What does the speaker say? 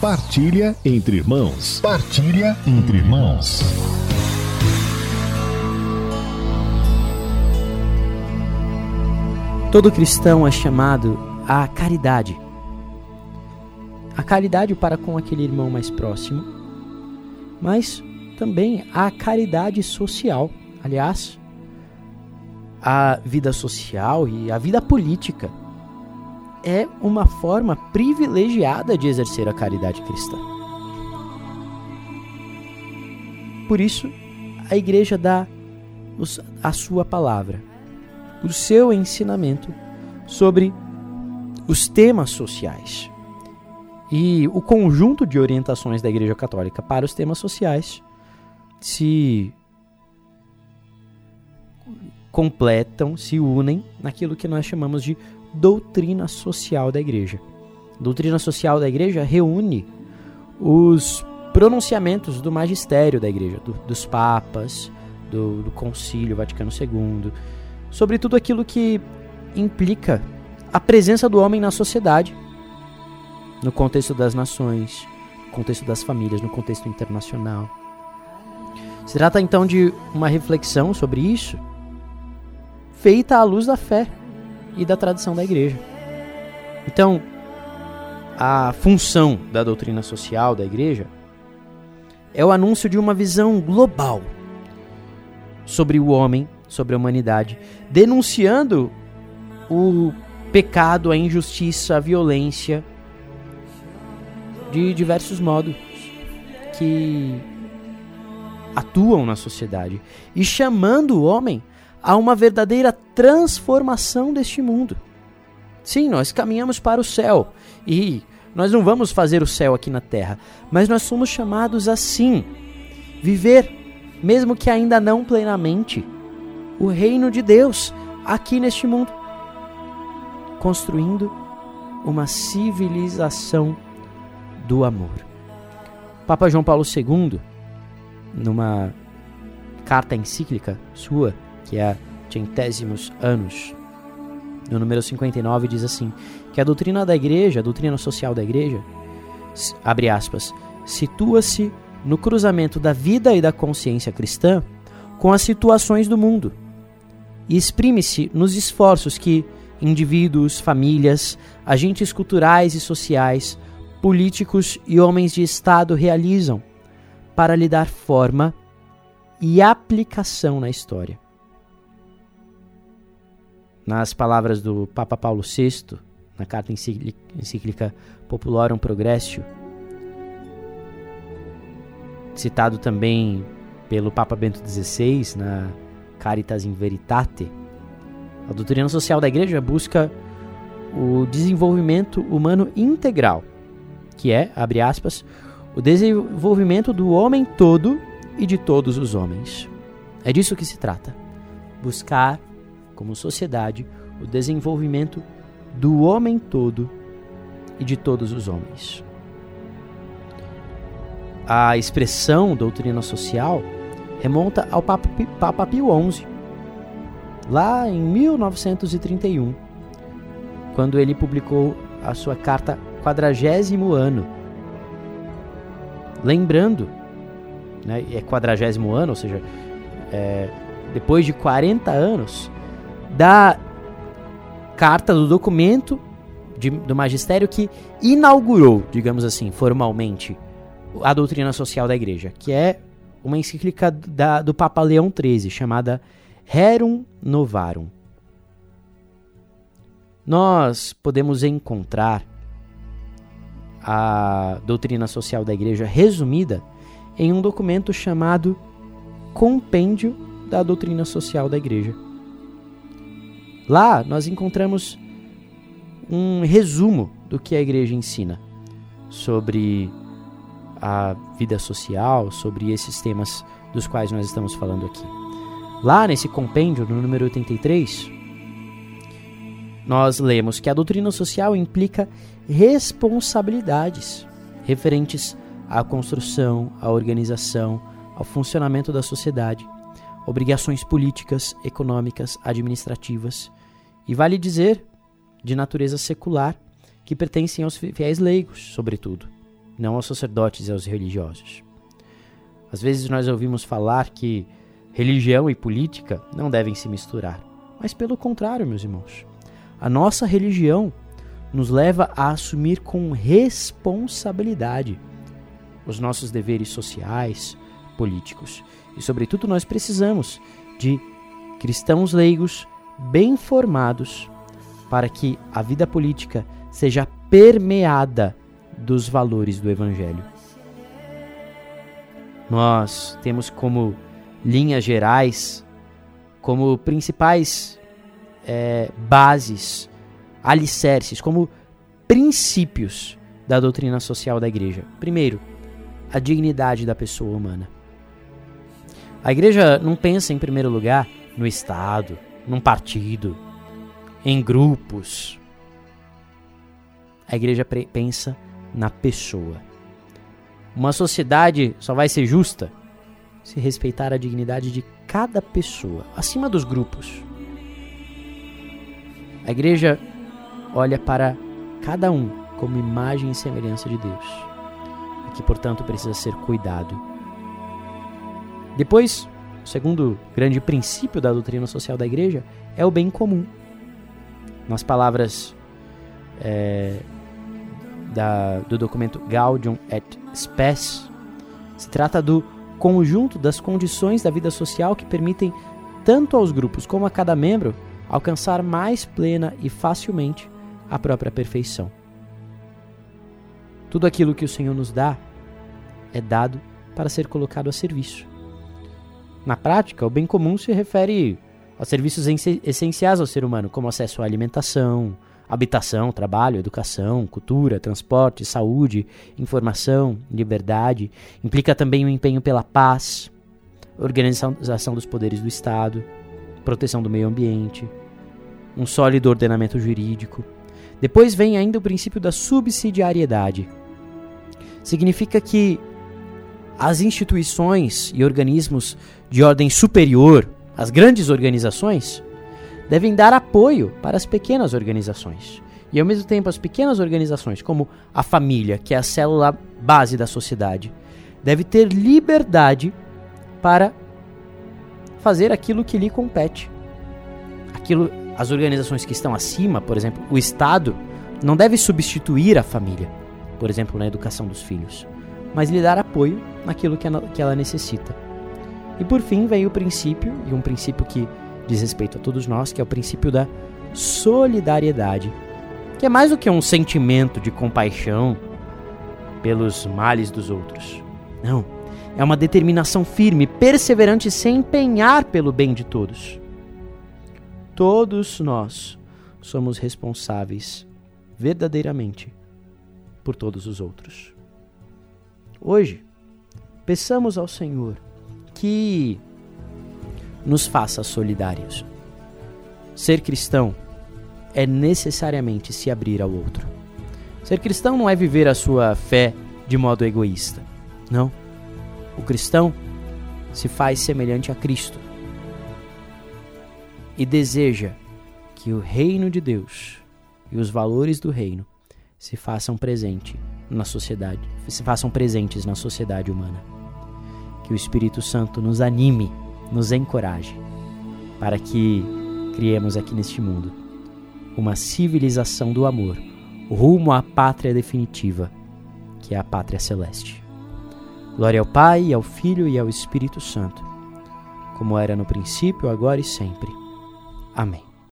Partilha entre irmãos. Partilha entre irmãos. Todo cristão é chamado à caridade. A caridade para com aquele irmão mais próximo, mas também a caridade social. Aliás, a vida social e a vida política é uma forma privilegiada de exercer a caridade cristã. Por isso, a igreja dá a sua palavra, o seu ensinamento sobre os temas sociais. E o conjunto de orientações da Igreja Católica para os temas sociais se completam, se unem naquilo que nós chamamos de doutrina social da igreja. doutrina social da igreja reúne os pronunciamentos do magistério da igreja, do, dos papas, do, do Concílio Vaticano II, sobre tudo aquilo que implica a presença do homem na sociedade, no contexto das nações, no contexto das famílias, no contexto internacional. Se trata então de uma reflexão sobre isso, feita à luz da fé e da tradição da igreja. Então, a função da doutrina social da igreja é o anúncio de uma visão global sobre o homem, sobre a humanidade, denunciando o pecado, a injustiça, a violência de diversos modos que atuam na sociedade e chamando o homem a uma verdadeira transformação deste mundo. Sim, nós caminhamos para o céu e nós não vamos fazer o céu aqui na terra, mas nós somos chamados assim viver, mesmo que ainda não plenamente, o reino de Deus aqui neste mundo, construindo uma civilização do amor. Papa João Paulo II, numa carta encíclica sua, que é a Centésimos Anos, no número 59, diz assim: que a doutrina da igreja, a doutrina social da igreja, abre aspas, situa-se no cruzamento da vida e da consciência cristã com as situações do mundo e exprime-se nos esforços que indivíduos, famílias, agentes culturais e sociais, políticos e homens de Estado realizam para lhe dar forma e aplicação na história. Nas palavras do Papa Paulo VI, na carta encíclica Populorum Progressio, citado também pelo Papa Bento XVI na Caritas in Veritate, a doutrina social da Igreja busca o desenvolvimento humano integral, que é, abre aspas, o desenvolvimento do homem todo e de todos os homens. É disso que se trata. Buscar como sociedade, o desenvolvimento do homem todo e de todos os homens. A expressão doutrina social remonta ao Papa, Pio XI, lá em 1931, quando ele publicou a sua carta quadragésimo ano. Lembrando, né, é quadragésimo ano, ou seja, é, depois de 40 anos, da carta, do documento de, do magistério que inaugurou, digamos assim, formalmente, a doutrina social da igreja, que é uma encíclica da, do Papa Leão XIII, chamada Rerum Novarum. Nós podemos encontrar a doutrina social da igreja resumida em um documento chamado Compêndio da Doutrina Social da Igreja Lá nós encontramos um resumo do que a igreja ensina sobre a vida social, sobre esses temas dos quais nós estamos falando aqui. Lá nesse compêndio, no número 83, nós lemos que a doutrina social implica responsabilidades referentes à construção, à organização, ao funcionamento da sociedade, obrigações políticas, econômicas, administrativas e vale dizer, de natureza secular, que pertencem aos fiéis leigos, sobretudo. não aos sacerdotes e aos religiosos. Às vezes nós ouvimos falar que religião e política não devem se misturar, mas pelo contrário, meus irmãos. A nossa religião nos leva a assumir com responsabilidade os nossos deveres sociais, políticos. E, sobretudo, nós precisamos de cristãos leigos bem formados para que a vida política seja permeada dos valores do Evangelho. Nós temos como linhas gerais, como principais é, bases, alicerces, como princípios da doutrina social da igreja. Primeiro, a dignidade da pessoa humana. A igreja não pensa, em primeiro lugar, no Estado, num partido, em grupos. A igreja pensa na pessoa. Uma sociedade só vai ser justa se respeitar a dignidade de cada pessoa, acima dos grupos. A igreja olha para cada um como imagem e semelhança de Deus, e que, portanto, precisa ser cuidado. Depois, o segundo grande princípio da doutrina social da igreja é o bem comum. Nas palavras é, da, do documento Gaudium et Spes, se trata do conjunto das condições da vida social que permitem tanto aos grupos como a cada membro alcançar mais plena e facilmente a própria perfeição. Tudo aquilo que o Senhor nos dá é dado para ser colocado a serviço. Na prática, o bem comum se refere aos serviços essenciais ao ser humano, como acesso à alimentação, habitação, trabalho, educação, cultura, transporte, saúde, informação, liberdade. Implica também o empenho pela paz, organização dos poderes do Estado, proteção do meio ambiente, um sólido ordenamento jurídico. Depois vem ainda o princípio da subsidiariedade. Significa que as instituições e organismos de ordem superior, as grandes organizações, devem dar apoio para as pequenas organizações. E ao mesmo tempo, as pequenas organizações, como a família, que é a célula base da sociedade, deve ter liberdade para fazer aquilo que lhe compete. Aquilo, as organizações que estão acima, por exemplo, o Estado, não deve substituir a família, por exemplo, na educação dos filhos, mas lhe dar apoio naquilo que ela, necessita. E por fim vem o princípio, e um princípio que diz respeito a todos nós, que é o princípio da solidariedade, que é mais do que um sentimento de compaixão pelos males dos outros. Não, é uma determinação firme, perseverante, sem empenhar pelo bem de todos. Todos nós somos responsáveis verdadeiramente por todos os outros. Hoje, peçamos ao Senhor que nos faça solidários. Ser cristão é necessariamente se abrir ao outro. Ser cristão não é viver a sua fé de modo egoísta. Não. O cristão se faz semelhante a Cristo e deseja que o reino de Deus e os valores do reino se façam presente na sociedade, se façam presentes na sociedade humana. Que o Espírito Santo nos anime nos encoraje para que criemos aqui neste mundo uma civilização do amor rumo à pátria definitiva, que é a pátria celeste. Glória ao Pai, ao Filho e ao Espírito Santo, como era no princípio, agora e sempre. Amém.